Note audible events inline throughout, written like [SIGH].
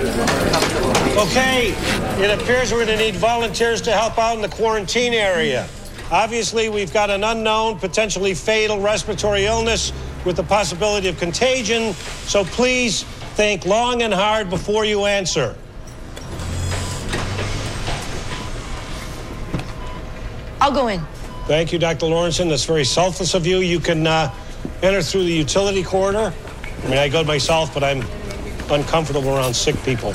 Okay, it appears we're going to need volunteers to help out in the quarantine area. Obviously, we've got an unknown, potentially fatal respiratory illness with the possibility of contagion, so please think long and hard before you answer. I'll go in. Thank you, Dr. Lawrenson. That's very selfless of you. You can uh, enter through the utility corridor. I mean, I go myself, but I'm uncomfortable around sick people.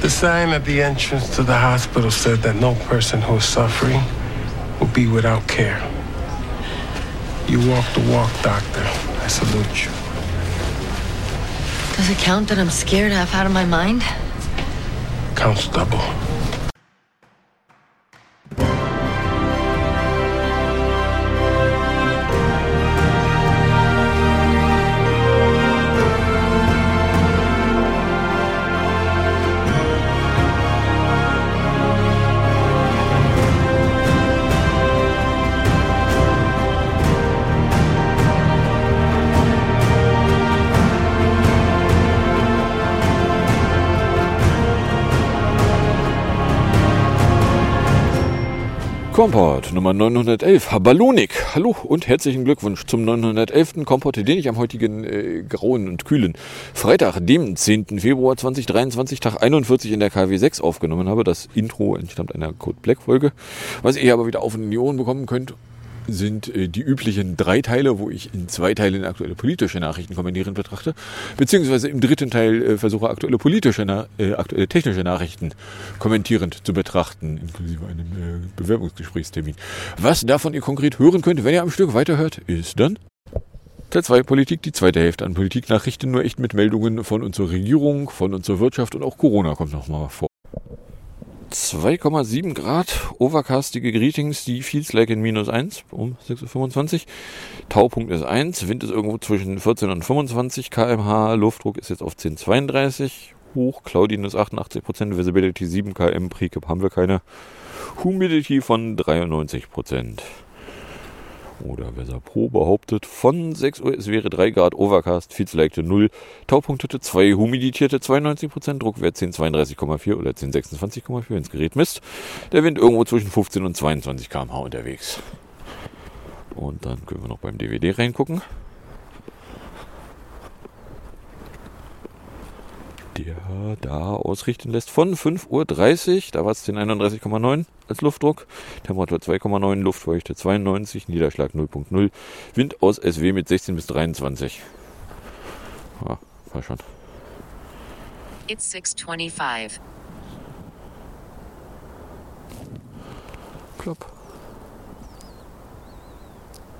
The sign at the entrance to the hospital said that no person who is suffering will be without care. You walk the walk, doctor. I salute you. Does it count that I'm scared half out of my mind? Counts double. Kompott Nummer 911, Ballonik. Hallo und herzlichen Glückwunsch zum 911. Kompott, den ich am heutigen äh, grauen und kühlen Freitag, dem 10. Februar 2023, Tag 41 in der KW 6 aufgenommen habe. Das Intro entstammt einer Code Black Folge, was ihr aber wieder auf in die Ohren bekommen könnt sind äh, die üblichen drei Teile, wo ich in zwei Teilen aktuelle politische Nachrichten kommentieren betrachte, beziehungsweise im dritten Teil äh, versuche aktuelle politische, äh, aktuelle technische Nachrichten kommentierend zu betrachten, inklusive einem äh, Bewerbungsgesprächstermin. Was davon ihr konkret hören könnt, wenn ihr am Stück weiterhört, ist dann Teil 2 Politik, die zweite Hälfte an Politiknachrichten, nur echt mit Meldungen von unserer Regierung, von unserer Wirtschaft und auch Corona kommt noch mal vor. 2,7 Grad, overcastige Greetings, die feels like in minus 1 um 6.25 Uhr. Taupunkt ist 1, Wind ist irgendwo zwischen 14 und 25 kmh, Luftdruck ist jetzt auf 10,32 hoch, Cloudiness 88%, Visibility 7 km, Precap haben wir keine, Humidity von 93%. Oder Weser Pro behauptet, von 6 Uhr es wäre 3 Grad Overcast, Feelsleichte 0, Taupunkt hatte 2, Humidierte 92%, Druckwert 1032,4 oder 1026,4, wenn das Gerät misst. Der Wind irgendwo zwischen 15 und 22 km/h unterwegs. Und dann können wir noch beim DVD reingucken. Der da ausrichten lässt von 5.30 Uhr. Da war es 1031,9 als Luftdruck. Temperatur 2,9, Luftfeuchte 92, Niederschlag 0.0. Wind aus SW mit 16 bis 23. Ja, war schon. It's 625. Klopp.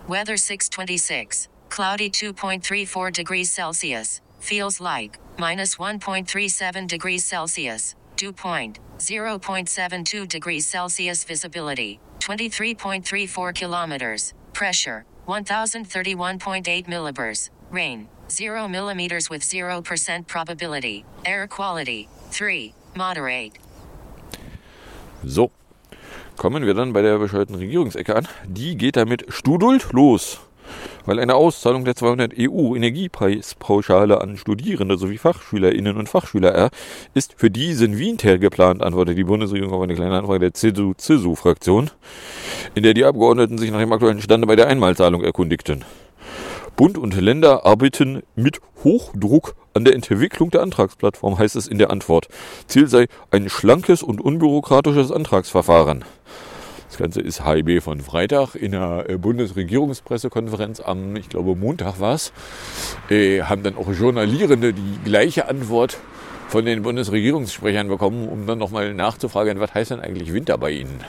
Weather 626. Cloudy 2.34 degrees Celsius. Feels like minus 1.37 degrees Celsius. Dew point 0.72 degrees Celsius. Visibility 23.34 kilometers. Pressure 1031.8 millibars. Rain 0 millimeters with 0% probability. Air quality 3. Moderate. So, kommen wir dann bei der bescheuerten Regierungsecke an. Die geht damit Studult los. Weil eine Auszahlung der 200 EU-Energiepreispauschale an Studierende sowie FachschülerInnen und Fachschüler ist für diesen Winter geplant, antwortet die Bundesregierung auf eine kleine Anfrage der CSU-CSU-Fraktion, in der die Abgeordneten sich nach dem aktuellen Stande bei der Einmalzahlung erkundigten. Bund und Länder arbeiten mit Hochdruck an der Entwicklung der Antragsplattform, heißt es in der Antwort. Ziel sei ein schlankes und unbürokratisches Antragsverfahren. Das Ganze ist HIB von Freitag in der äh, Bundesregierungspressekonferenz am, ich glaube, Montag war es. Äh, haben dann auch Journalierende die gleiche Antwort von den Bundesregierungssprechern bekommen, um dann nochmal nachzufragen, was heißt denn eigentlich Winter bei Ihnen?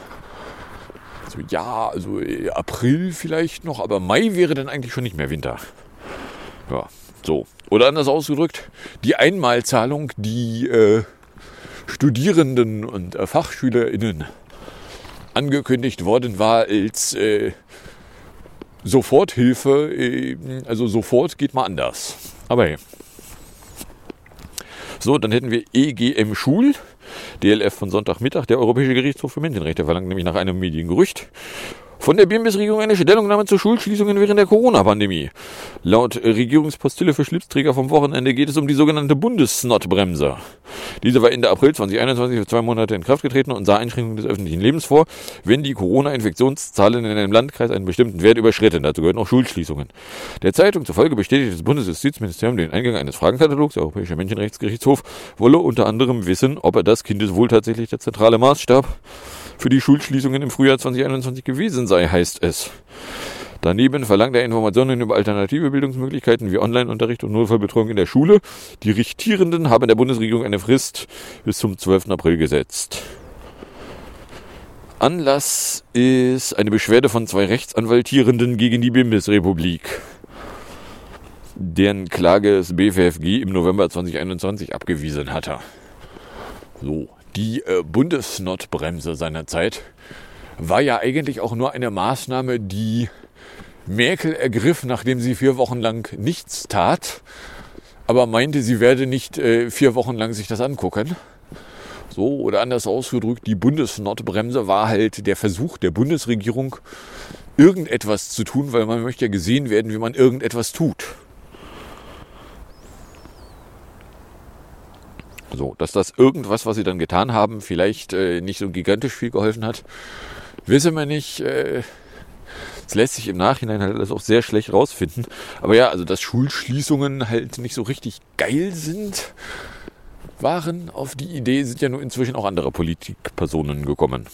So, ja, also äh, April vielleicht noch, aber Mai wäre dann eigentlich schon nicht mehr Winter. Ja, so. Oder anders ausgedrückt, die Einmalzahlung, die äh, Studierenden und äh, FachschülerInnen angekündigt worden war als äh, Soforthilfe. Äh, also sofort geht mal anders. Aber hey. So, dann hätten wir EGM Schul, DLF von Sonntagmittag. Der Europäische Gerichtshof für Menschenrechte verlangt nämlich nach einem Mediengerücht Von der BMS-Regierung eine Stellungnahme zur Schulschließungen während der Corona-Pandemie. Laut Regierungspostille für Schlipsträger vom Wochenende geht es um die sogenannte Bundessnotbremse. Diese war Ende April 2021 für zwei Monate in Kraft getreten und sah Einschränkungen des öffentlichen Lebens vor, wenn die Corona-Infektionszahlen in einem Landkreis einen bestimmten Wert überschritten. Dazu gehören auch Schulschließungen. Der Zeitung zufolge bestätigt das Bundesjustizministerium den Eingang eines Fragenkatalogs. Der Europäische Menschenrechtsgerichtshof wolle unter anderem wissen, ob er das Kindeswohl tatsächlich der zentrale Maßstab für die Schulschließungen im Frühjahr 2021 gewesen sei, heißt es. Daneben verlangt er Informationen über alternative Bildungsmöglichkeiten wie Online-Unterricht und Notfallbetreuung in der Schule. Die Richtierenden haben der Bundesregierung eine Frist bis zum 12. April gesetzt. Anlass ist eine Beschwerde von zwei Rechtsanwaltierenden gegen die Bundesrepublik, deren Klage das BFFG im November 2021 abgewiesen hatte. So, die äh, Bundesnotbremse seinerzeit war ja eigentlich auch nur eine Maßnahme, die Merkel ergriff, nachdem sie vier Wochen lang nichts tat, aber meinte, sie werde nicht äh, vier Wochen lang sich das angucken. So, oder anders ausgedrückt, die Bundesnotbremse war halt der Versuch der Bundesregierung, irgendetwas zu tun, weil man möchte ja gesehen werden, wie man irgendetwas tut. So, dass das irgendwas, was sie dann getan haben, vielleicht äh, nicht so gigantisch viel geholfen hat, wissen wir nicht. Äh, es lässt sich im Nachhinein halt alles auch sehr schlecht rausfinden. Aber ja, also dass Schulschließungen halt nicht so richtig geil sind, waren auf die Idee, sind ja nur inzwischen auch andere Politikpersonen gekommen.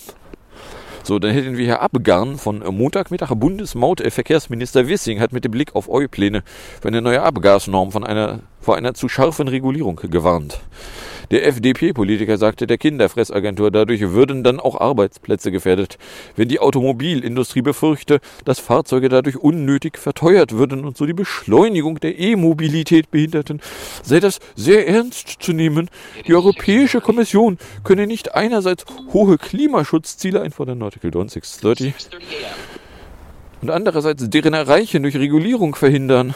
So, dann hätten wir hier Abgarn von Montagmittag. Bundesmautverkehrsminister Wissing hat mit dem Blick auf EU-Pläne für eine neue Abgasnorm von einer, vor einer zu scharfen Regulierung gewarnt. Der FDP-Politiker sagte der Kinderfressagentur, dadurch würden dann auch Arbeitsplätze gefährdet, wenn die Automobilindustrie befürchte, dass Fahrzeuge dadurch unnötig verteuert würden und so die Beschleunigung der E-Mobilität behinderten, sei das sehr ernst zu nehmen. Die Europäische Kommission könne nicht einerseits hohe Klimaschutzziele einfordern, Artikel 630, und andererseits deren Erreichen durch Regulierung verhindern.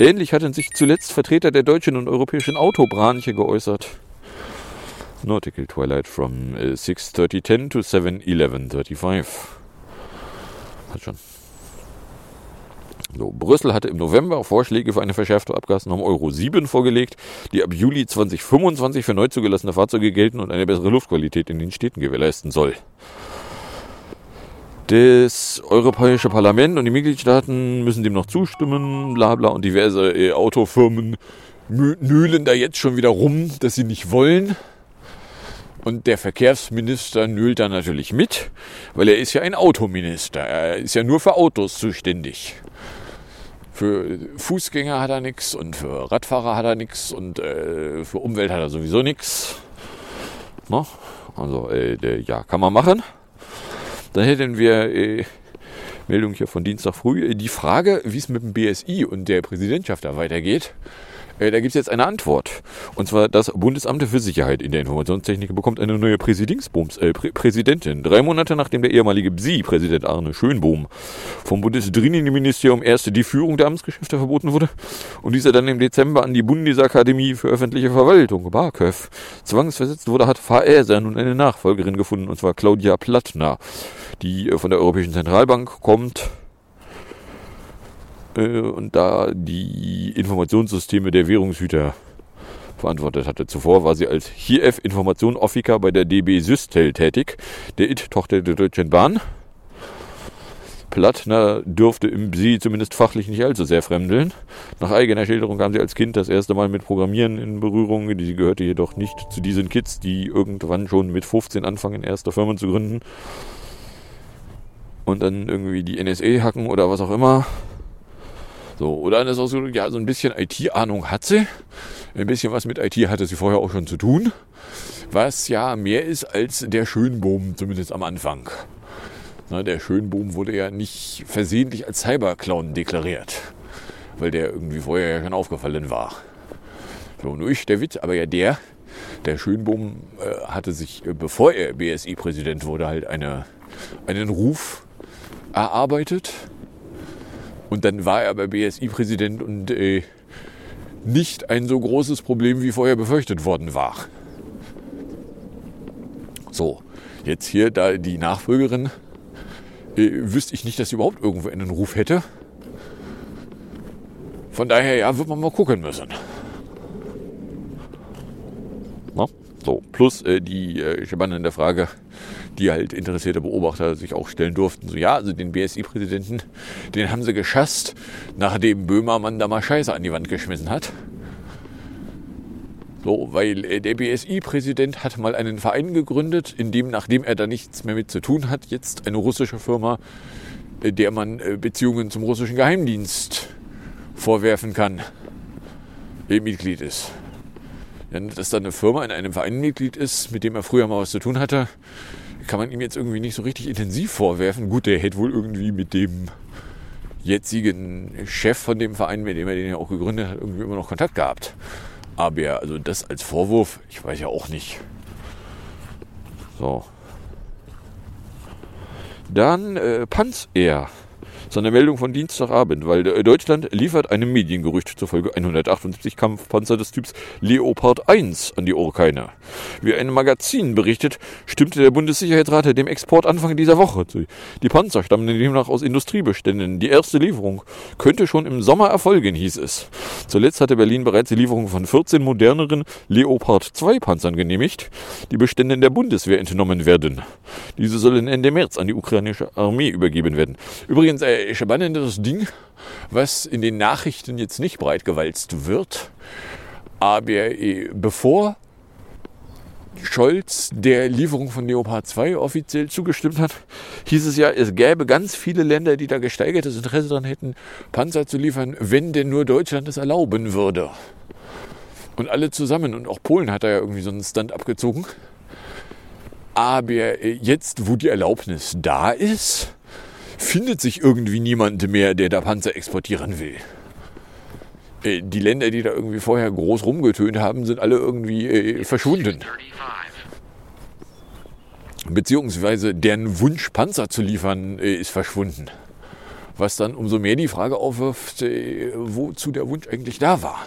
Ähnlich hatten sich zuletzt Vertreter der deutschen und europäischen Autobranche geäußert. Nautical Twilight from 6.30.10 uh, to 7.11.35. Hat schon. So, Brüssel hatte im November Vorschläge für eine verschärfte Abgasnorm Euro 7 vorgelegt, die ab Juli 2025 für neu zugelassene Fahrzeuge gelten und eine bessere Luftqualität in den Städten gewährleisten soll. Das Europäische Parlament und die Mitgliedstaaten müssen dem noch zustimmen, bla bla, und diverse äh, Autofirmen nölen da jetzt schon wieder rum, dass sie nicht wollen. Und der Verkehrsminister nölt da natürlich mit, weil er ist ja ein Autominister. Er ist ja nur für Autos zuständig. Für Fußgänger hat er nichts und für Radfahrer hat er nichts und äh, für Umwelt hat er sowieso nichts. Also, äh, ja, kann man machen. Dann hätten wir äh, Meldung hier von Dienstag früh. Die Frage, wie es mit dem BSI und der Präsidentschaft da weitergeht, äh, da gibt es jetzt eine Antwort. Und zwar das Bundesamt für Sicherheit in der Informationstechnik bekommt eine neue Präsidingsbums, äh, Prä Präsidentin. Drei Monate nachdem der ehemalige BSI-Präsident Arne Schönbohm vom Bundesdrinnenministerium erst die Führung der Amtsgeschäfte verboten wurde und dieser dann im Dezember an die Bundesakademie für öffentliche Verwaltung, BAKÖV, zwangsversetzt wurde, hat VR nun eine Nachfolgerin gefunden, und zwar Claudia Plattner, die äh, von der Europäischen Zentralbank kommt und da die Informationssysteme der Währungshüter verantwortet hatte. Zuvor war sie als HIF Information Officer bei der DB Systel tätig, der IT-Tochter der Deutschen Bahn. Plattner dürfte im Sie zumindest fachlich nicht allzu sehr fremdeln. Nach eigener Schilderung kam sie als Kind das erste Mal mit Programmieren in Berührung. Sie gehörte jedoch nicht zu diesen Kids, die irgendwann schon mit 15 anfangen, erste Firmen zu gründen. Und dann irgendwie die NSA hacken oder was auch immer. So, oder anders ausgedrückt, ja, so ein bisschen IT-Ahnung hat sie. Ein bisschen was mit IT hatte sie vorher auch schon zu tun. Was ja mehr ist als der Schönboom, zumindest am Anfang. Na, der Schönboom wurde ja nicht versehentlich als Cyberclown deklariert, weil der irgendwie vorher ja schon aufgefallen war. So, nur ich, der Witz, aber ja der, der Schönbohm äh, hatte sich, äh, bevor er BSI-Präsident wurde, halt eine, einen Ruf erarbeitet und dann war er aber BSI-Präsident und äh, nicht ein so großes Problem, wie vorher befürchtet worden war. So, jetzt hier da die Nachfolgerin äh, wüsste ich nicht, dass sie überhaupt irgendwo einen Ruf hätte. Von daher, ja, wird man mal gucken müssen. Na? So, plus äh, die äh, spannende Frage, die halt interessierte Beobachter sich auch stellen durften. So, ja, also den BSI-Präsidenten, den haben sie geschasst, nachdem Böhmermann da mal Scheiße an die Wand geschmissen hat. So, weil äh, der BSI-Präsident hat mal einen Verein gegründet, in dem, nachdem er da nichts mehr mit zu tun hat, jetzt eine russische Firma, äh, der man äh, Beziehungen zum russischen Geheimdienst vorwerfen kann, Mitglied ist. Dass da eine Firma in einem Verein Mitglied ist, mit dem er früher mal was zu tun hatte, kann man ihm jetzt irgendwie nicht so richtig intensiv vorwerfen. Gut, der hätte wohl irgendwie mit dem jetzigen Chef von dem Verein, mit dem er den ja auch gegründet hat, irgendwie immer noch Kontakt gehabt. Aber also das als Vorwurf, ich weiß ja auch nicht. So. Dann äh, Panzer. So eine Meldung von Dienstagabend, weil äh, Deutschland liefert einem Mediengerücht zufolge 178 Kampfpanzer des Typs Leopard 1 an die Ukraine. Wie ein Magazin berichtet, stimmte der Bundessicherheitsrat dem Export Anfang dieser Woche zu. Die Panzer stammen demnach aus Industriebeständen. Die erste Lieferung könnte schon im Sommer erfolgen, hieß es. Zuletzt hatte Berlin bereits die Lieferung von 14 moderneren Leopard 2 Panzern genehmigt, die Beständen der Bundeswehr entnommen werden. Diese sollen Ende März an die ukrainische Armee übergeben werden. Übrigens, äh, spannendes Ding, was in den Nachrichten jetzt nicht breitgewalzt wird. Aber äh, bevor Scholz der Lieferung von Leopard 2 offiziell zugestimmt hat, hieß es ja, es gäbe ganz viele Länder, die da gesteigertes Interesse daran hätten, Panzer zu liefern, wenn denn nur Deutschland es erlauben würde. Und alle zusammen, und auch Polen hat da ja irgendwie so einen Stand abgezogen. Aber äh, jetzt, wo die Erlaubnis da ist, findet sich irgendwie niemand mehr, der da Panzer exportieren will. Äh, die Länder, die da irgendwie vorher groß rumgetönt haben, sind alle irgendwie äh, verschwunden. Beziehungsweise deren Wunsch, Panzer zu liefern, äh, ist verschwunden. Was dann umso mehr die Frage aufwirft, wozu der Wunsch eigentlich da war.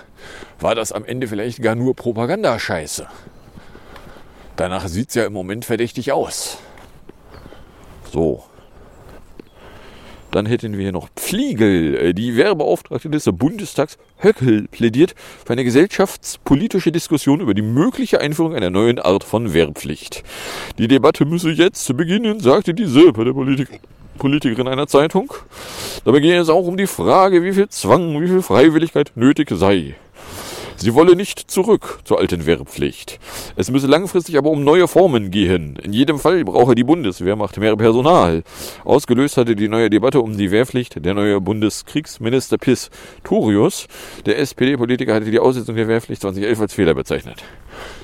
War das am Ende vielleicht gar nur Propagandascheiße? Danach sieht es ja im Moment verdächtig aus. So. Dann hätten wir hier noch Pfliegel. Äh, die Werbeauftragte des Bundestags Höckel plädiert für eine gesellschaftspolitische Diskussion über die mögliche Einführung einer neuen Art von Wehrpflicht. Die Debatte müsse jetzt beginnen, sagte die Silpe der Politik. Politikerin einer Zeitung. Dabei gehe es auch um die Frage, wie viel Zwang, wie viel Freiwilligkeit nötig sei. Sie wolle nicht zurück zur alten Wehrpflicht. Es müsse langfristig aber um neue Formen gehen. In jedem Fall brauche die Bundeswehrmacht mehr Personal. Ausgelöst hatte die neue Debatte um die Wehrpflicht der neue Bundeskriegsminister Pistorius. Der SPD-Politiker hatte die Aussetzung der Wehrpflicht 2011 als Fehler bezeichnet.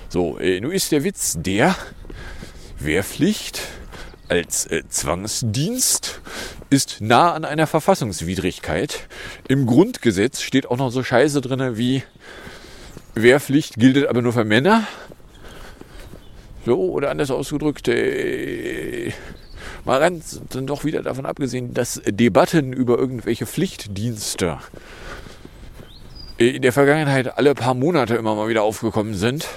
So, äh, nun ist der Witz der Wehrpflicht als äh, Zwangsdienst ist nah an einer Verfassungswidrigkeit. Im Grundgesetz steht auch noch so Scheiße drin wie Wehrpflicht gilt aber nur für Männer. So, oder anders ausgedrückt, äh, mal ganz dann doch wieder davon abgesehen, dass Debatten über irgendwelche Pflichtdienste in der Vergangenheit alle paar Monate immer mal wieder aufgekommen sind.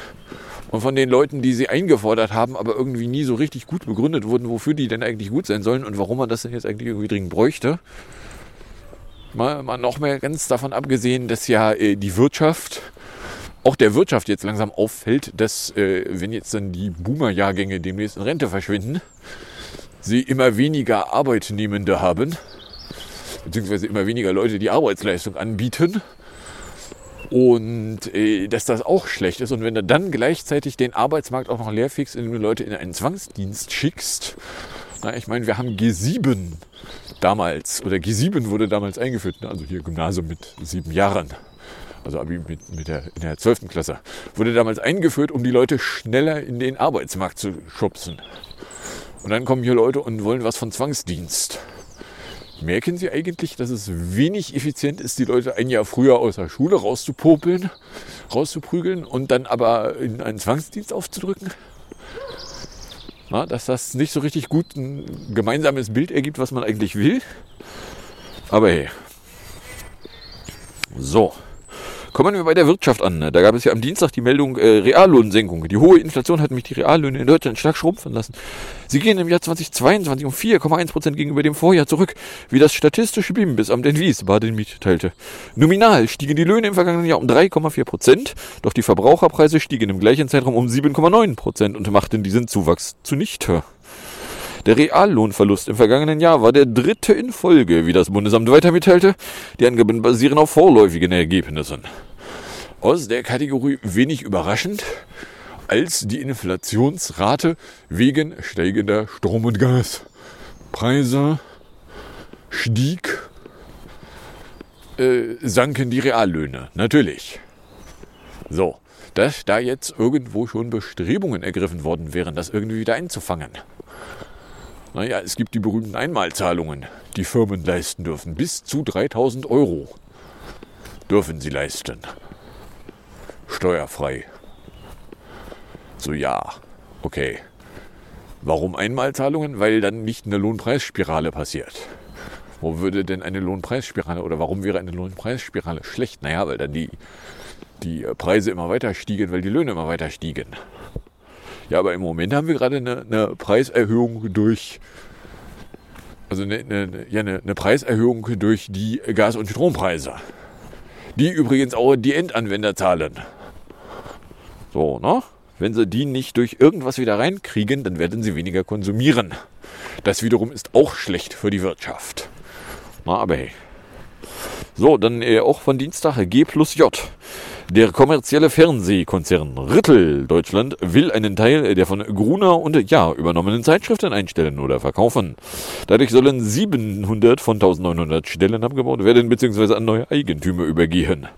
Und von den Leuten, die sie eingefordert haben, aber irgendwie nie so richtig gut begründet wurden, wofür die denn eigentlich gut sein sollen und warum man das denn jetzt eigentlich irgendwie dringend bräuchte. Mal, mal noch mehr ganz davon abgesehen, dass ja äh, die Wirtschaft auch der Wirtschaft jetzt langsam auffällt, dass äh, wenn jetzt dann die Boomer-Jahrgänge demnächst in Rente verschwinden, sie immer weniger Arbeitnehmende haben, beziehungsweise immer weniger Leute, die Arbeitsleistung anbieten. Und äh, dass das auch schlecht ist. Und wenn du dann gleichzeitig den Arbeitsmarkt auch noch leer fixst, indem du Leute in einen Zwangsdienst schickst, na, ich meine, wir haben G7 damals, oder G7 wurde damals eingeführt, ne? also hier Gymnasium mit sieben Jahren also Abi mit, mit der, in der 12. Klasse, wurde damals eingeführt, um die Leute schneller in den Arbeitsmarkt zu schubsen. Und dann kommen hier Leute und wollen was von Zwangsdienst. Merken Sie eigentlich, dass es wenig effizient ist, die Leute ein Jahr früher aus der Schule rauszupopeln, rauszuprügeln und dann aber in einen Zwangsdienst aufzudrücken? Na, dass das nicht so richtig gut ein gemeinsames Bild ergibt, was man eigentlich will. Aber hey. So. Kommen wir bei der Wirtschaft an. Da gab es ja am Dienstag die Meldung äh, Reallohnsenkung. Die hohe Inflation hat mich die Reallöhne in Deutschland stark schrumpfen lassen. Sie gehen im Jahr 2022 um 4,1 Prozent gegenüber dem Vorjahr zurück, wie das statistische BIM bis am den Wies Baden mitteilte. Nominal stiegen die Löhne im vergangenen Jahr um 3,4 Prozent, doch die Verbraucherpreise stiegen im gleichen Zeitraum um 7,9 Prozent und machten diesen Zuwachs zunichte. Der Reallohnverlust im vergangenen Jahr war der dritte in Folge, wie das Bundesamt weiter mitteilte. Die Angaben basieren auf vorläufigen Ergebnissen. Aus der Kategorie wenig überraschend, als die Inflationsrate wegen steigender Strom- und Gaspreise stieg, äh, sanken die Reallöhne. Natürlich. So, dass da jetzt irgendwo schon Bestrebungen ergriffen worden wären, das irgendwie wieder einzufangen. Naja, es gibt die berühmten Einmalzahlungen, die Firmen leisten dürfen. Bis zu 3000 Euro dürfen sie leisten. Steuerfrei. So ja, okay. Warum Einmalzahlungen? Weil dann nicht eine Lohnpreisspirale passiert. Wo würde denn eine Lohnpreisspirale oder warum wäre eine Lohnpreisspirale schlecht? Naja, weil dann die, die Preise immer weiter stiegen, weil die Löhne immer weiter stiegen. Ja, aber im Moment haben wir gerade eine, eine Preiserhöhung durch, also eine, eine, ja, eine, eine Preiserhöhung durch die Gas- und Strompreise. Die übrigens auch die Endanwender zahlen. So, ne? Wenn sie die nicht durch irgendwas wieder reinkriegen, dann werden sie weniger konsumieren. Das wiederum ist auch schlecht für die Wirtschaft. Na, aber hey. So, dann äh, auch von Dienstag G plus J. Der kommerzielle Fernsehkonzern Rittel Deutschland will einen Teil der von Gruner und Ja übernommenen Zeitschriften einstellen oder verkaufen. Dadurch sollen 700 von 1900 Stellen abgebaut werden bzw. an neue Eigentümer übergehen.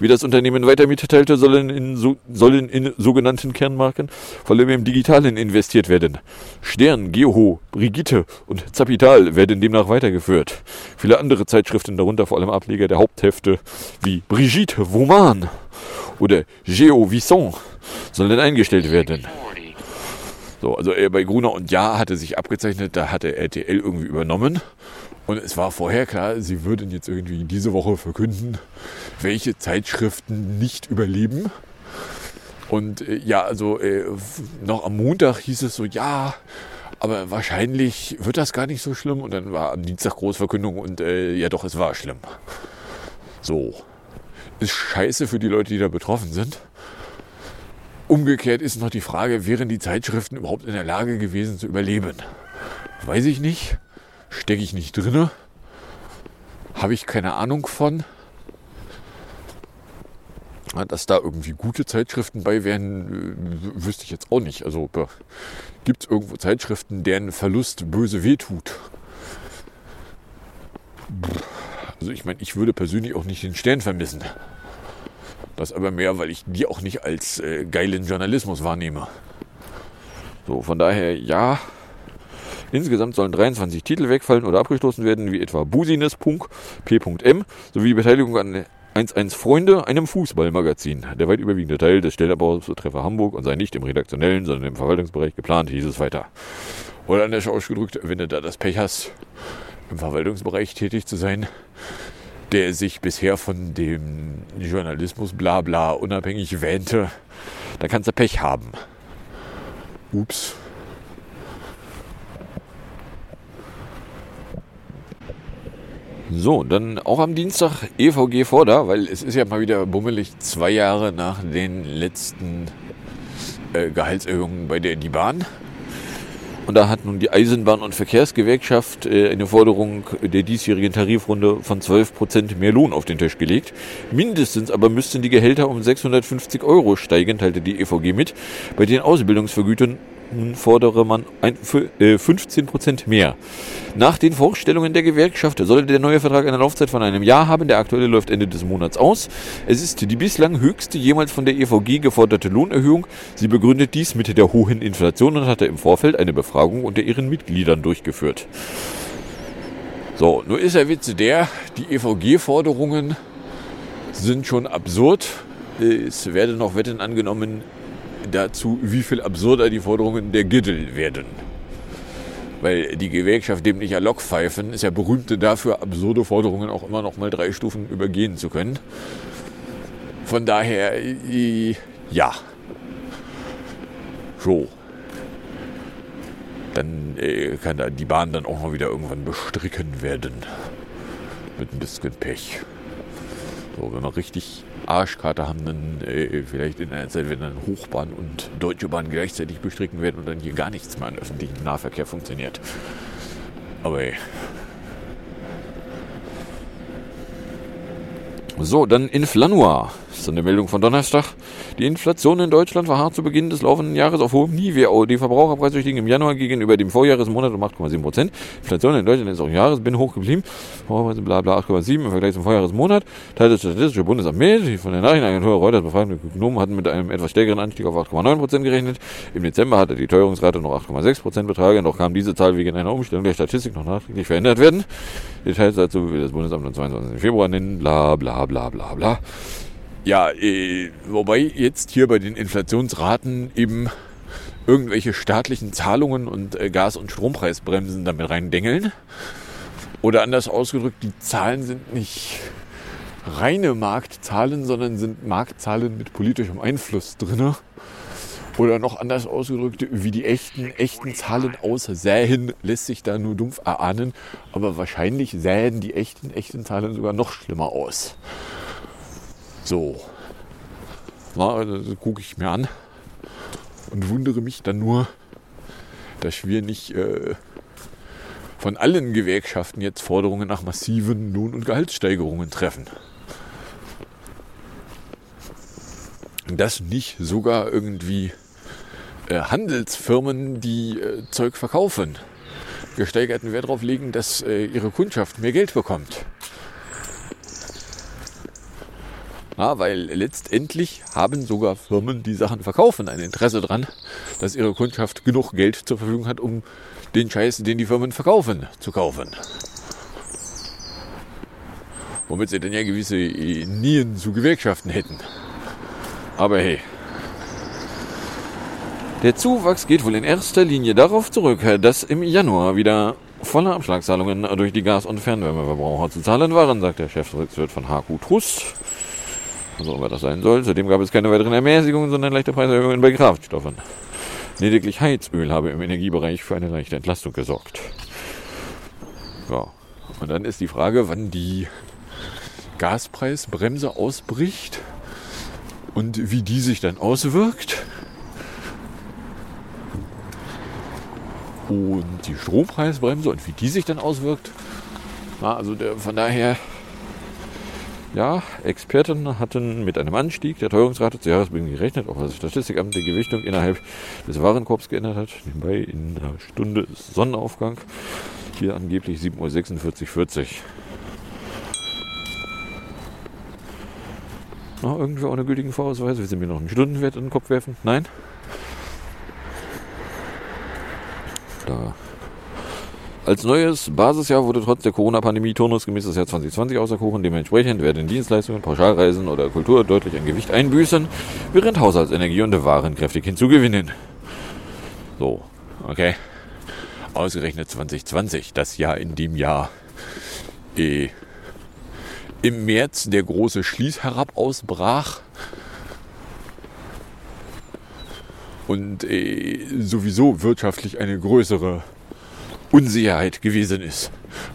Wie das Unternehmen weiter mitteilte, sollen in, so, sollen in sogenannten Kernmarken vor allem im Digitalen investiert werden. Stern, Geho, Brigitte und Zapital werden demnach weitergeführt. Viele andere Zeitschriften, darunter vor allem Ableger der Haupthefte wie Brigitte Woman oder Geo Visson sollen eingestellt werden. So, also äh, bei Gruner und Ja hatte sich abgezeichnet, da hatte RTL irgendwie übernommen. Und es war vorher klar, sie würden jetzt irgendwie diese Woche verkünden, welche Zeitschriften nicht überleben. Und äh, ja, also äh, noch am Montag hieß es so, ja, aber wahrscheinlich wird das gar nicht so schlimm. Und dann war am Dienstag Großverkündung und äh, ja doch, es war schlimm. So ist scheiße für die Leute, die da betroffen sind. Umgekehrt ist noch die Frage, wären die Zeitschriften überhaupt in der Lage gewesen zu überleben? Weiß ich nicht. Stecke ich nicht drinne. Habe ich keine Ahnung von. Dass da irgendwie gute Zeitschriften bei wären, wüsste ich jetzt auch nicht. Also gibt es irgendwo Zeitschriften, deren Verlust böse wehtut? Also ich meine, ich würde persönlich auch nicht den Stern vermissen. Das aber mehr, weil ich die auch nicht als äh, geilen Journalismus wahrnehme. So, von daher, ja. Insgesamt sollen 23 Titel wegfallen oder abgestoßen werden, wie etwa Busines, Punk, P.M. sowie Beteiligung an 1-1 Freunde, einem Fußballmagazin. Der weit überwiegende Teil des Stellabbaus betreffe Hamburg und sei nicht im redaktionellen, sondern im Verwaltungsbereich geplant, hieß es weiter. Oder anders ausgedrückt, wenn du da das Pech hast, im Verwaltungsbereich tätig zu sein, der sich bisher von dem Journalismus bla bla unabhängig wähnte, da kannst du Pech haben. Ups. So, dann auch am Dienstag EVG vor da, weil es ist ja mal wieder bummelig zwei Jahre nach den letzten äh, Gehaltserhöhungen bei der die Bahn. Und da hat nun die Eisenbahn- und Verkehrsgewerkschaft äh, eine Forderung der diesjährigen Tarifrunde von 12 Prozent mehr Lohn auf den Tisch gelegt. Mindestens aber müssten die Gehälter um 650 Euro steigen, teilte die EVG mit. Bei den Ausbildungsvergütungen fordere man ein, 15 äh, Prozent mehr. Nach den Vorstellungen der Gewerkschaft soll der neue Vertrag eine Laufzeit von einem Jahr haben. Der aktuelle läuft Ende des Monats aus. Es ist die bislang höchste jemals von der EVG geforderte Lohnerhöhung. Sie begründet dies mit der hohen Inflation und hatte im Vorfeld eine Befragung unter ihren Mitgliedern durchgeführt. So, nur ist der Witz der, die EVG-Forderungen sind schon absurd. Es werden noch Wetten angenommen, dazu, wie viel absurder die Forderungen der Giddel werden. Weil die Gewerkschaft dem nicht Lokpfeifen ist ja berühmt dafür, absurde Forderungen auch immer noch mal drei Stufen übergehen zu können. Von daher, äh, ja. So. Dann äh, kann da die Bahn dann auch noch wieder irgendwann bestricken werden. Mit ein bisschen Pech. So, wenn wir richtig Arschkarte haben, dann äh, vielleicht in einer Zeit, wenn dann Hochbahn und Deutsche Bahn gleichzeitig bestricken werden und dann hier gar nichts mehr an öffentlichem Nahverkehr funktioniert. Aber ey. So, dann Inflanuar. Das ist eine Meldung von Donnerstag. Die Inflation in Deutschland war hart zu Beginn des laufenden Jahres auf hohem Niveau. Die Verbraucherpreise stiegen im Januar gegenüber dem Vorjahresmonat um 8,7 Prozent. Inflation in Deutschland ist auch Jahresbin hoch geblieben. Verbraucherpreise bla bla 8,7 im Vergleich zum Vorjahresmonat. Teilte das Statistische Bundesamt mit. Die von der Nachrichtenagentur Reuters befragten Ökonomen hatten mit einem etwas stärkeren Anstieg auf 8,9 Prozent gerechnet. Im Dezember hatte die Teuerungsrate noch 8,6 Prozent betragen. Doch kam diese Zahl wegen einer Umstellung der Statistik noch nachträglich verändert werden. Details dazu will das Bundesamt am 22. Februar nennen. Bla bla bla bla bla. Ja, äh, wobei jetzt hier bei den Inflationsraten eben irgendwelche staatlichen Zahlungen und äh, Gas- und Strompreisbremsen damit reindengeln. Oder anders ausgedrückt, die Zahlen sind nicht reine Marktzahlen, sondern sind Marktzahlen mit politischem Einfluss drin. Oder noch anders ausgedrückt, wie die echten, echten Zahlen aussähen, lässt sich da nur dumpf erahnen. Aber wahrscheinlich sähen die echten, echten Zahlen sogar noch schlimmer aus. So. Na, das gucke ich mir an und wundere mich dann nur, dass wir nicht äh, von allen Gewerkschaften jetzt Forderungen nach massiven Lohn- und Gehaltssteigerungen treffen. Dass nicht sogar irgendwie äh, Handelsfirmen, die äh, Zeug verkaufen, gesteigerten Wert darauf legen, dass äh, ihre Kundschaft mehr Geld bekommt. Ja, weil letztendlich haben sogar Firmen, die Sachen verkaufen, ein Interesse daran, dass ihre Kundschaft genug Geld zur Verfügung hat, um den Scheiß, den die Firmen verkaufen, zu kaufen. Womit sie dann ja gewisse Nien zu Gewerkschaften hätten. Aber hey. Der Zuwachs geht wohl in erster Linie darauf zurück, dass im Januar wieder volle Abschlagszahlungen durch die Gas- und Fernwärmeverbraucher zu zahlen waren, sagt der Chefvolkswirt von HQ Trust was auch immer das sein soll. Zudem gab es keine weiteren Ermäßigungen, sondern leichte Preiserhöhungen bei Kraftstoffen. Lediglich Heizöl habe im Energiebereich für eine leichte Entlastung gesorgt. Ja. Und dann ist die Frage, wann die Gaspreisbremse ausbricht und wie die sich dann auswirkt. Und die Strompreisbremse und wie die sich dann auswirkt. Na, also der, von daher ja, Experten hatten mit einem Anstieg der Teuerungsrate zu Jahresbeginn gerechnet, auch das Statistikamt die Gewichtung innerhalb des Warenkorbs geändert hat. Nebenbei in einer Stunde Sonnenaufgang. Hier angeblich 7.46 Uhr. Noch irgendwie ohne gültigen Vorausweis? Will Sie mir noch einen Stundenwert in den Kopf werfen? Nein? Da als neues Basisjahr wurde trotz der Corona-Pandemie turnusgemäß das Jahr 2020 auserkoren. Dementsprechend werden Dienstleistungen, Pauschalreisen oder Kultur deutlich an Gewicht einbüßen, während Haushaltsenergie und Waren kräftig hinzugewinnen. So, okay. Ausgerechnet 2020, das Jahr in dem Jahr eh, im März der große Schließherab ausbrach. Und eh, sowieso wirtschaftlich eine größere Unsicherheit gewesen ist.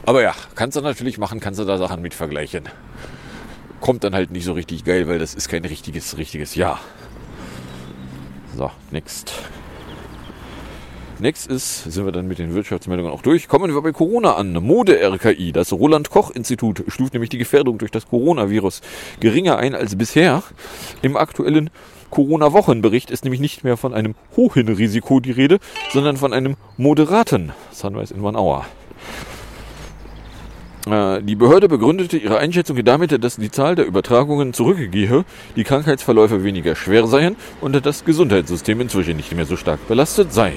Aber ja, kannst du natürlich machen, kannst du da Sachen mit vergleichen. Kommt dann halt nicht so richtig geil, weil das ist kein richtiges, richtiges Jahr. So, next. Next ist, sind wir dann mit den Wirtschaftsmeldungen auch durch. Kommen wir bei Corona an. Mode-RKI, das Roland-Koch-Institut, stuft nämlich die Gefährdung durch das Coronavirus geringer ein als bisher. Im aktuellen Corona-Wochenbericht ist nämlich nicht mehr von einem hohen Risiko die Rede, sondern von einem moderaten Sunrise in One Hour. Äh, die Behörde begründete ihre Einschätzung damit, dass die Zahl der Übertragungen zurückgehe, die Krankheitsverläufe weniger schwer seien und das Gesundheitssystem inzwischen nicht mehr so stark belastet sei.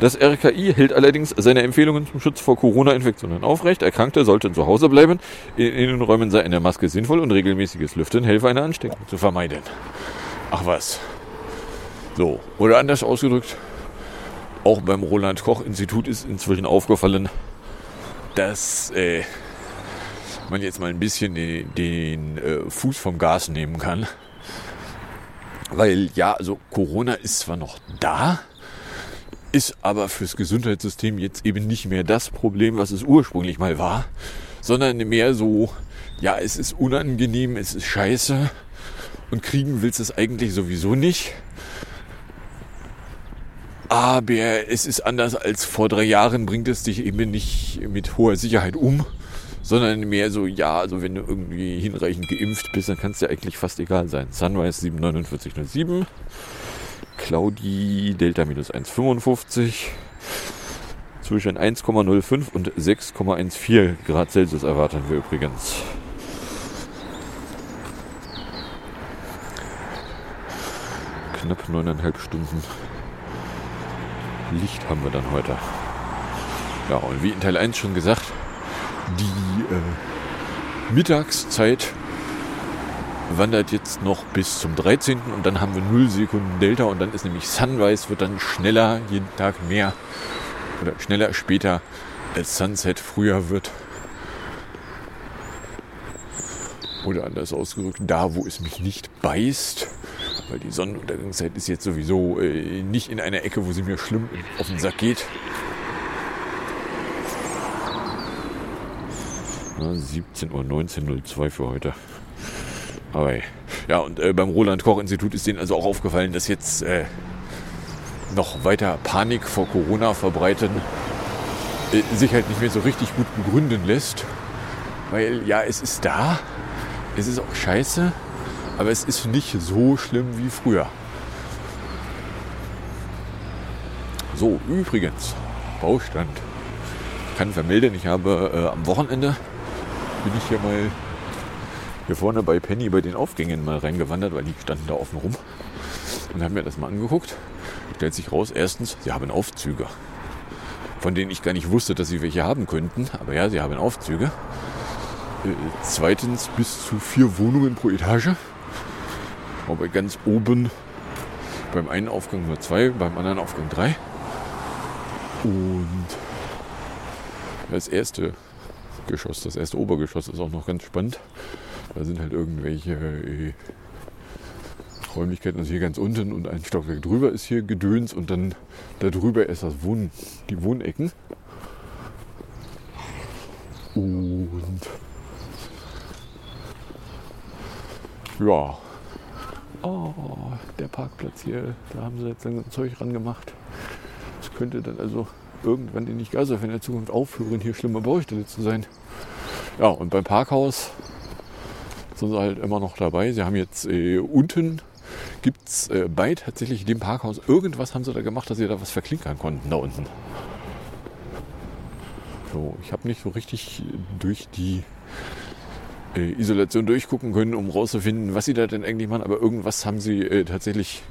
Das RKI hält allerdings seine Empfehlungen zum Schutz vor Corona-Infektionen aufrecht. Erkrankte sollten zu Hause bleiben. In Innenräumen sei eine Maske sinnvoll und regelmäßiges Lüften helfe eine Ansteckung zu vermeiden. Ach was. So, oder anders ausgedrückt, auch beim Roland Koch Institut ist inzwischen aufgefallen, dass äh, man jetzt mal ein bisschen den, den äh, Fuß vom Gas nehmen kann. Weil ja, also Corona ist zwar noch da, ist aber fürs Gesundheitssystem jetzt eben nicht mehr das Problem, was es ursprünglich mal war, sondern mehr so, ja, es ist unangenehm, es ist scheiße und kriegen willst es eigentlich sowieso nicht. Aber es ist anders als vor drei Jahren, bringt es dich eben nicht mit hoher Sicherheit um, sondern mehr so, ja, also wenn du irgendwie hinreichend geimpft bist, dann kann es dir eigentlich fast egal sein. Sunrise 74907, Claudi Delta minus 1,55, zwischen 1,05 und 6,14 Grad Celsius erwarten wir übrigens. Knapp neuneinhalb Stunden Licht haben wir dann heute. Ja, und wie in Teil 1 schon gesagt, die äh, Mittagszeit wandert jetzt noch bis zum 13. und dann haben wir 0 Sekunden Delta und dann ist nämlich Sunrise, wird dann schneller, jeden Tag mehr oder schneller später als Sunset früher wird. Oder anders ausgedrückt, da wo es mich nicht beißt, weil die Sonnenuntergangszeit ist jetzt sowieso äh, nicht in einer Ecke, wo sie mir schlimm auf den Sack geht. Na, 17 Uhr 19.02 für heute. Aber ja, und äh, beim Roland Koch Institut ist denen also auch aufgefallen, dass jetzt äh, noch weiter Panik vor Corona verbreiten äh, sich halt nicht mehr so richtig gut begründen lässt. Weil ja, es ist da, es ist auch scheiße, aber es ist nicht so schlimm wie früher. So, übrigens, Baustand. Ich kann vermelden, ich habe äh, am Wochenende bin ich hier mal hier vorne bei Penny bei den Aufgängen mal reingewandert, weil die standen da offen rum und haben mir das mal angeguckt. Stellt sich raus, erstens, sie haben Aufzüge, von denen ich gar nicht wusste, dass sie welche haben könnten. Aber ja, sie haben Aufzüge. Äh, zweitens, bis zu vier Wohnungen pro Etage. Aber ganz oben beim einen Aufgang nur zwei, beim anderen Aufgang drei. Und das erste Geschoss, das erste Obergeschoss ist auch noch ganz spannend. Da sind halt irgendwelche äh, Räumlichkeiten, also hier ganz unten und ein Stockwerk drüber ist hier Gedöns und dann da drüber ist das Wohn, die Wohnecken. Und ja, oh, der Parkplatz hier, da haben sie jetzt langsam Zeug ran gemacht. Das könnte dann also irgendwann in nicht Gaza in der Zukunft aufhören, hier schlimme Baustelle zu sein. Ja, und beim Parkhaus sind sie halt immer noch dabei. Sie haben jetzt äh, unten gibt es äh, bei tatsächlich dem Parkhaus irgendwas haben sie da gemacht, dass sie da was verklinkern konnten da unten. So, ich habe nicht so richtig durch die äh, Isolation durchgucken können, um rauszufinden, was sie da denn eigentlich machen, aber irgendwas haben sie äh, tatsächlich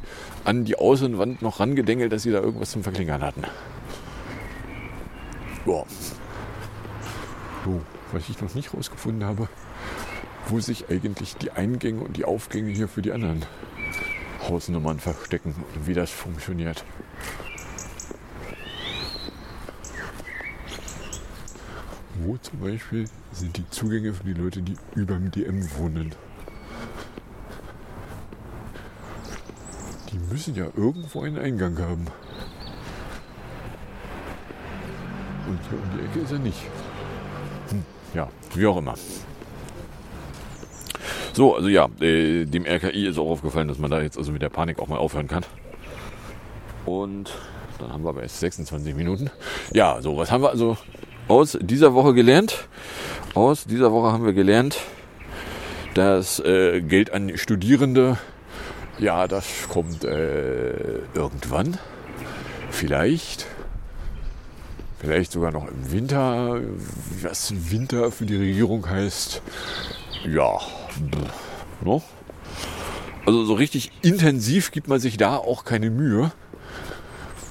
an die Außenwand noch rangedengelt, dass sie da irgendwas zum Verklingern hatten. Boah. So, was ich noch nicht rausgefunden habe, wo sich eigentlich die Eingänge und die Aufgänge hier für die anderen Hausnummern verstecken und wie das funktioniert. Wo zum Beispiel sind die Zugänge für die Leute, die über dem DM wohnen? Die müssen ja irgendwo einen Eingang haben. Und hier um die Ecke ist er nicht. Hm, ja, wie auch immer. So, also ja, äh, dem RKI ist auch aufgefallen, dass man da jetzt also mit der Panik auch mal aufhören kann. Und dann haben wir aber erst 26 Minuten. Ja, so, was haben wir also aus dieser Woche gelernt? Aus dieser Woche haben wir gelernt, dass äh, Geld an Studierende, ja, das kommt äh, irgendwann. Vielleicht. Vielleicht sogar noch im Winter. Was Winter für die Regierung heißt, ja, no? Also so richtig intensiv gibt man sich da auch keine Mühe.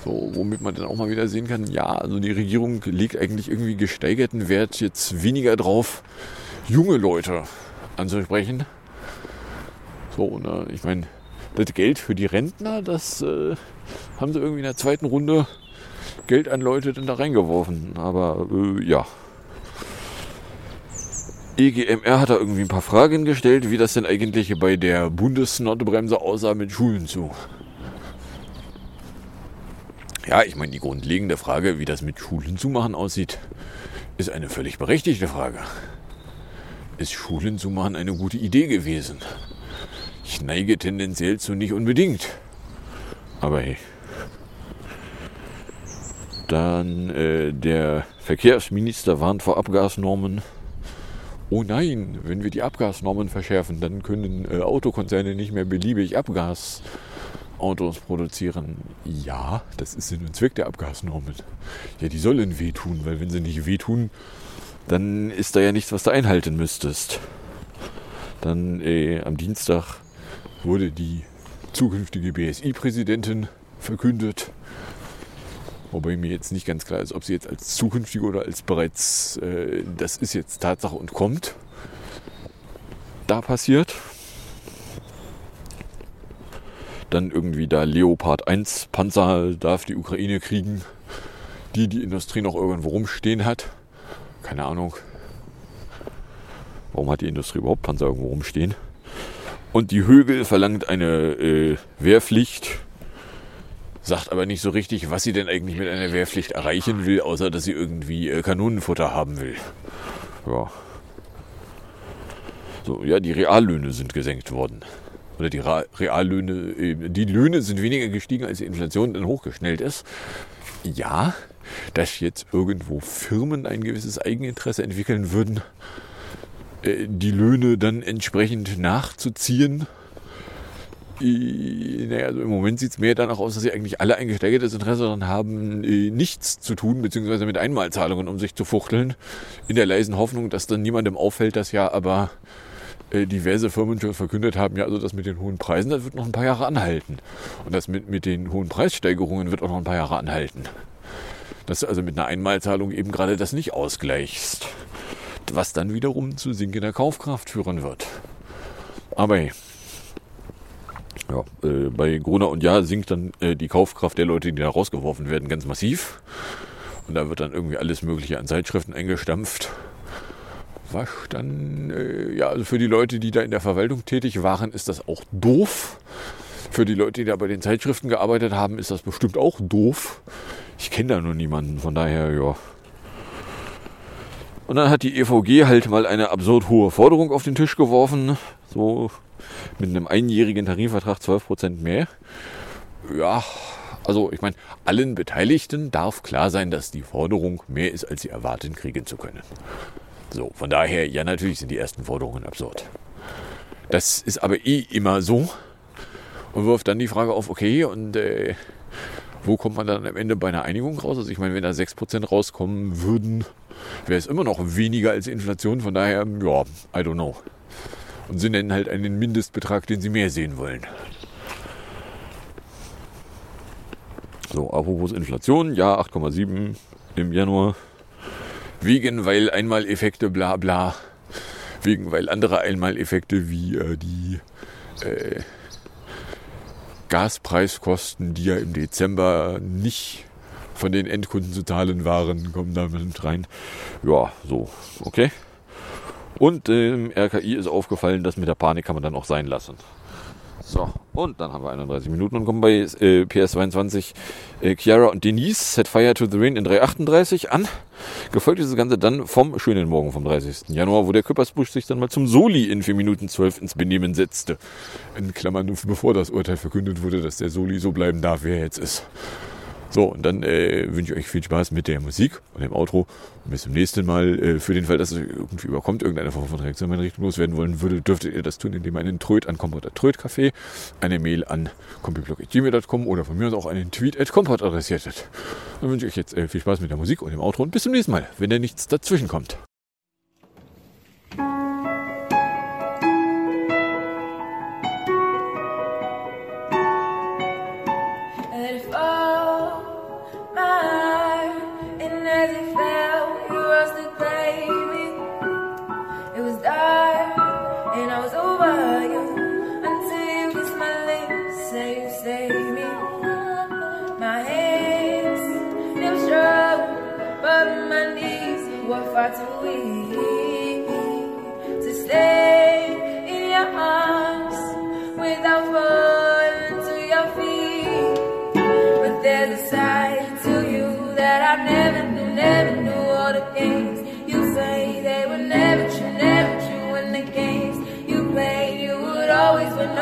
So, womit man dann auch mal wieder sehen kann, ja, also die Regierung legt eigentlich irgendwie gesteigerten Wert jetzt weniger drauf, junge Leute anzusprechen. So, ne, ich meine, das Geld für die Rentner, das äh, haben sie irgendwie in der zweiten Runde Geld an Leute dann da reingeworfen. Aber äh, ja, EGMR hat da irgendwie ein paar Fragen gestellt, wie das denn eigentlich bei der Bundesnotbremse aussah mit Schulen zu. Ja, ich meine, die grundlegende Frage, wie das mit Schulen zu machen aussieht, ist eine völlig berechtigte Frage. Ist Schulen zu machen eine gute Idee gewesen? Ich neige tendenziell zu nicht unbedingt. Aber hey. Dann äh, der Verkehrsminister warnt vor Abgasnormen. Oh nein, wenn wir die Abgasnormen verschärfen, dann können äh, Autokonzerne nicht mehr beliebig Abgasautos produzieren. Ja, das ist Sinn und Zweck der Abgasnormen. Ja, die sollen wehtun, weil wenn sie nicht wehtun, dann ist da ja nichts, was du einhalten müsstest. Dann äh, am Dienstag wurde die zukünftige BSI-Präsidentin verkündet. Wobei mir jetzt nicht ganz klar ist, ob sie jetzt als zukünftige oder als bereits, äh, das ist jetzt Tatsache und kommt, da passiert. Dann irgendwie da Leopard 1 Panzer darf die Ukraine kriegen, die die Industrie noch irgendwo rumstehen hat. Keine Ahnung. Warum hat die Industrie überhaupt Panzer irgendwo rumstehen? Und die Högel verlangt eine äh, Wehrpflicht sagt aber nicht so richtig, was sie denn eigentlich mit einer Wehrpflicht erreichen will, außer dass sie irgendwie äh, Kanonenfutter haben will. Ja. So, ja, die Reallöhne sind gesenkt worden. Oder die Reallöhne, äh, die Löhne sind weniger gestiegen, als die Inflation dann hochgeschnellt ist. Ja, dass jetzt irgendwo Firmen ein gewisses Eigeninteresse entwickeln würden, äh, die Löhne dann entsprechend nachzuziehen naja, also im Moment sieht es mehr danach aus, dass sie eigentlich alle ein gesteigertes Interesse daran haben, äh, nichts zu tun, beziehungsweise mit Einmalzahlungen um sich zu fuchteln, in der leisen Hoffnung, dass dann niemandem auffällt, dass ja aber äh, diverse Firmen schon verkündet haben, ja, also das mit den hohen Preisen, das wird noch ein paar Jahre anhalten. Und das mit, mit den hohen Preissteigerungen wird auch noch ein paar Jahre anhalten. Dass du also mit einer Einmalzahlung eben gerade das nicht ausgleichst. Was dann wiederum zu sinkender Kaufkraft führen wird. Aber ja, äh, bei Gruner und Ja sinkt dann äh, die Kaufkraft der Leute, die da rausgeworfen werden, ganz massiv. Und da wird dann irgendwie alles Mögliche an Zeitschriften eingestampft. Was dann, äh, ja, also für die Leute, die da in der Verwaltung tätig waren, ist das auch doof. Für die Leute, die da bei den Zeitschriften gearbeitet haben, ist das bestimmt auch doof. Ich kenne da nur niemanden, von daher, ja. Und dann hat die EVG halt mal eine absurd hohe Forderung auf den Tisch geworfen. So mit einem einjährigen Tarifvertrag 12% mehr. Ja, also ich meine, allen Beteiligten darf klar sein, dass die Forderung mehr ist, als sie erwarten, kriegen zu können. So, von daher, ja, natürlich sind die ersten Forderungen absurd. Das ist aber eh immer so und wirft dann die Frage auf, okay, und äh, wo kommt man dann am Ende bei einer Einigung raus? Also ich meine, wenn da 6% rauskommen würden, wäre es immer noch weniger als Inflation. Von daher, ja, I don't know. Und sie nennen halt einen Mindestbetrag, den sie mehr sehen wollen. So, apropos Inflation, ja, 8,7 im Januar. Wegen, weil Einmaleffekte, bla bla. Wegen, weil andere Einmaleffekte wie äh, die äh, Gaspreiskosten, die ja im Dezember nicht von den Endkunden zu zahlen waren, kommen da mit rein. Ja, so, okay. Und dem RKI ist aufgefallen, dass mit der Panik kann man dann auch sein lassen. So, und dann haben wir 31 Minuten und kommen bei äh, PS22 äh, Chiara und Denise Set Fire to the Rain in 338 an. Gefolgt ist das Ganze dann vom schönen Morgen vom 30. Januar, wo der Küppersbusch sich dann mal zum Soli in 4 Minuten 12 ins Benehmen setzte. In Klammern, bevor das Urteil verkündet wurde, dass der Soli so bleiben darf, wer er jetzt ist. So, und dann äh, wünsche ich euch viel Spaß mit der Musik und dem Outro. Und bis zum nächsten Mal. Äh, für den Fall, dass es irgendwie überkommt, irgendeine Form von Reaktion in meine Richtung loswerden wollen würde, dürftet ihr das tun, indem ihr einen Tröd an Kompott Tröd eine Mail an computerblog.gmail.com oder von mir aus auch einen Tweet at Kompott adressiertet. Dann wünsche ich euch jetzt äh, viel Spaß mit der Musik und dem Outro und bis zum nächsten Mal, wenn da nichts dazwischen kommt.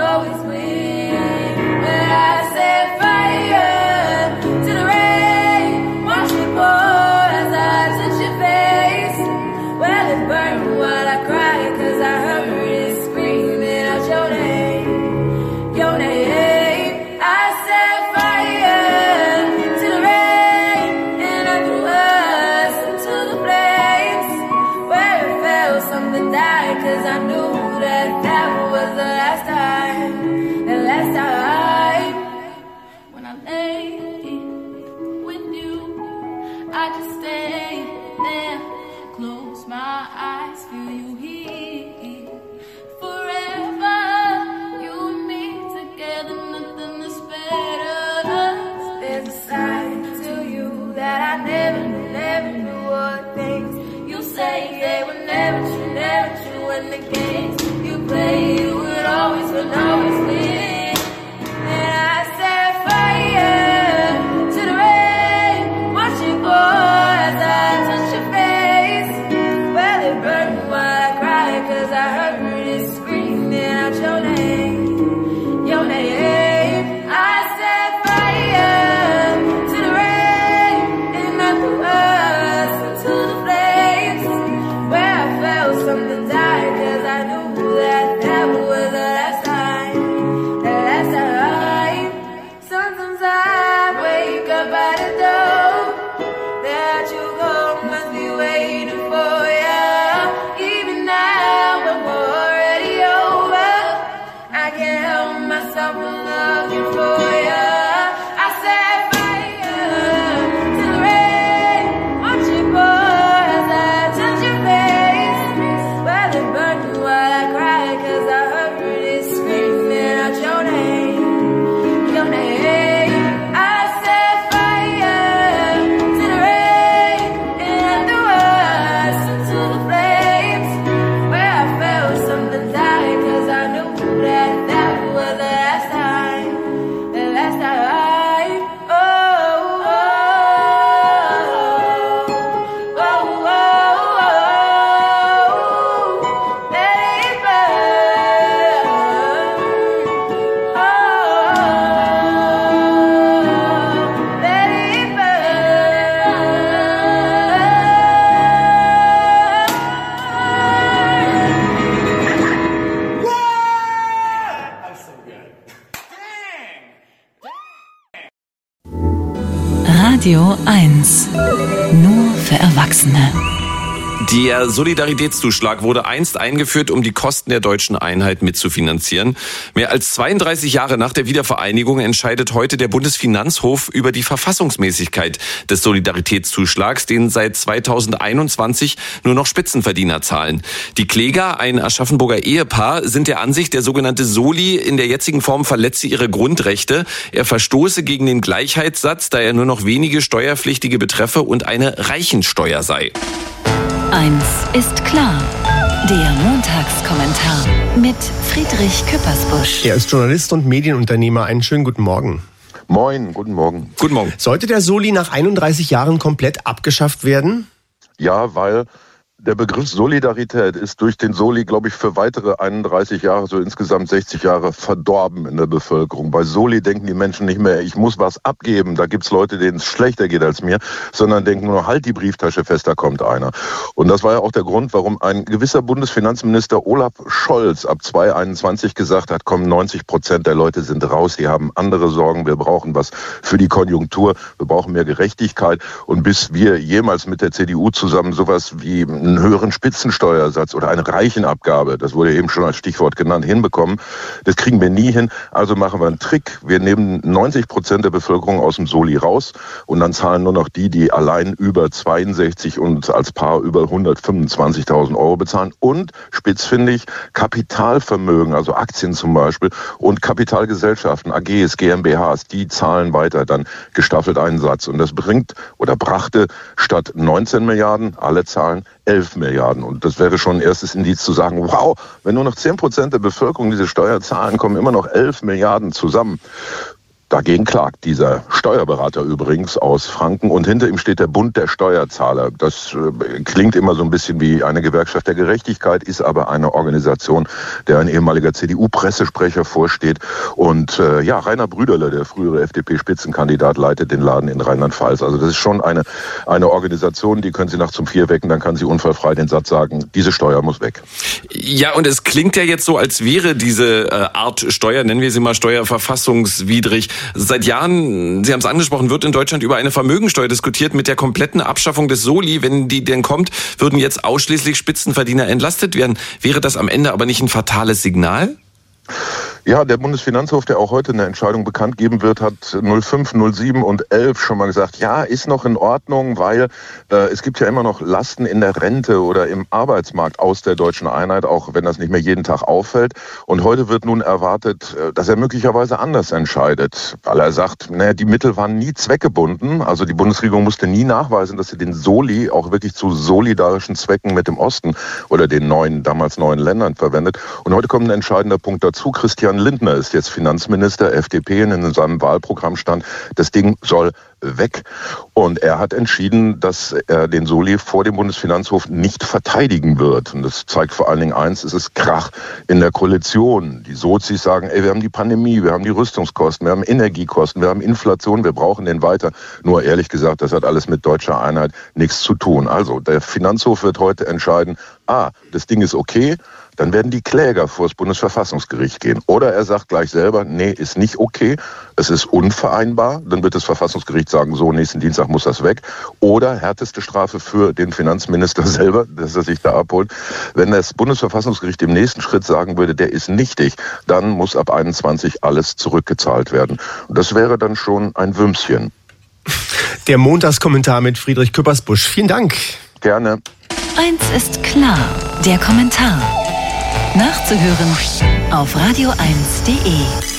Always looking for Der Solidaritätszuschlag wurde einst eingeführt, um die Kosten der deutschen Einheit mitzufinanzieren. Mehr als 32 Jahre nach der Wiedervereinigung entscheidet heute der Bundesfinanzhof über die Verfassungsmäßigkeit des Solidaritätszuschlags, den seit 2021 nur noch Spitzenverdiener zahlen. Die Kläger, ein Aschaffenburger Ehepaar, sind der Ansicht, der sogenannte Soli in der jetzigen Form verletze ihre Grundrechte. Er verstoße gegen den Gleichheitssatz, da er nur noch wenige Steuerpflichtige betreffe und eine Reichensteuer sei. Eins ist klar. Der Montagskommentar mit Friedrich Küppersbusch. Er ist Journalist und Medienunternehmer. Einen schönen guten Morgen. Moin, guten Morgen. Guten Morgen. Sollte der Soli nach 31 Jahren komplett abgeschafft werden? Ja, weil der Begriff Solidarität ist durch den Soli, glaube ich, für weitere 31 Jahre, so insgesamt 60 Jahre verdorben in der Bevölkerung. Bei Soli denken die Menschen nicht mehr, ich muss was abgeben, da gibt's Leute, denen es schlechter geht als mir, sondern denken nur, halt die Brieftasche fest, da kommt einer. Und das war ja auch der Grund, warum ein gewisser Bundesfinanzminister Olaf Scholz ab 2021 gesagt hat, komm, 90 Prozent der Leute sind raus, sie haben andere Sorgen, wir brauchen was für die Konjunktur, wir brauchen mehr Gerechtigkeit. Und bis wir jemals mit der CDU zusammen sowas wie einen höheren Spitzensteuersatz oder eine Reichenabgabe, das wurde eben schon als Stichwort genannt, hinbekommen. Das kriegen wir nie hin. Also machen wir einen Trick. Wir nehmen 90 Prozent der Bevölkerung aus dem Soli raus und dann zahlen nur noch die, die allein über 62 und als Paar über 125.000 Euro bezahlen. Und spitzfindig Kapitalvermögen, also Aktien zum Beispiel und Kapitalgesellschaften, AGs, GmbHs, die zahlen weiter dann gestaffelt einen Satz. Und das bringt oder brachte statt 19 Milliarden, alle zahlen 11 Milliarden. Und das wäre schon ein erstes Indiz zu sagen, wow, wenn nur noch 10 Prozent der Bevölkerung diese Steuer zahlen, kommen immer noch 11 Milliarden zusammen. Dagegen klagt dieser Steuerberater übrigens aus Franken und hinter ihm steht der Bund der Steuerzahler. Das äh, klingt immer so ein bisschen wie eine Gewerkschaft der Gerechtigkeit, ist aber eine Organisation, der ein ehemaliger CDU-Pressesprecher vorsteht. Und äh, ja, Rainer Brüderle, der frühere FDP-Spitzenkandidat, leitet den Laden in Rheinland-Pfalz. Also das ist schon eine, eine Organisation, die können Sie nachts um vier wecken, dann kann sie unfallfrei den Satz sagen, diese Steuer muss weg. Ja, und es klingt ja jetzt so, als wäre diese äh, Art Steuer, nennen wir sie mal steuerverfassungswidrig. Seit Jahren, Sie haben es angesprochen, wird in Deutschland über eine Vermögensteuer diskutiert. Mit der kompletten Abschaffung des Soli, wenn die denn kommt, würden jetzt ausschließlich Spitzenverdiener entlastet werden. Wäre das am Ende aber nicht ein fatales Signal? Ja, der Bundesfinanzhof, der auch heute eine Entscheidung bekannt geben wird, hat 05, 07 und 11 schon mal gesagt, ja, ist noch in Ordnung, weil äh, es gibt ja immer noch Lasten in der Rente oder im Arbeitsmarkt aus der deutschen Einheit, auch wenn das nicht mehr jeden Tag auffällt. Und heute wird nun erwartet, äh, dass er möglicherweise anders entscheidet, weil er sagt, naja, die Mittel waren nie zweckgebunden. Also die Bundesregierung musste nie nachweisen, dass sie den Soli auch wirklich zu solidarischen Zwecken mit dem Osten oder den neuen, damals neuen Ländern verwendet. Und heute kommt ein entscheidender Punkt dazu. Christian Lindner ist jetzt Finanzminister, FDP, in seinem Wahlprogramm stand, das Ding soll weg. Und er hat entschieden, dass er den Soli vor dem Bundesfinanzhof nicht verteidigen wird. Und das zeigt vor allen Dingen eins, es ist Krach in der Koalition. Die Sozis sagen, ey, wir haben die Pandemie, wir haben die Rüstungskosten, wir haben Energiekosten, wir haben Inflation, wir brauchen den weiter. Nur ehrlich gesagt, das hat alles mit deutscher Einheit nichts zu tun. Also, der Finanzhof wird heute entscheiden, ah, das Ding ist okay, dann werden die Kläger vor das Bundesverfassungsgericht gehen. Oder er sagt gleich selber, nee, ist nicht okay, es ist unvereinbar, dann wird das Verfassungsgericht sagen, so, nächsten Dienstag muss das weg. Oder härteste Strafe für den Finanzminister [LAUGHS] selber, dass er sich da abholt. Wenn das Bundesverfassungsgericht im nächsten Schritt sagen würde, der ist nichtig, dann muss ab 21 alles zurückgezahlt werden. Und das wäre dann schon ein Würmschen. Der Montagskommentar mit Friedrich Küppersbusch. Vielen Dank. Gerne. Eins ist klar, der Kommentar. Nachzuhören auf radio1.de.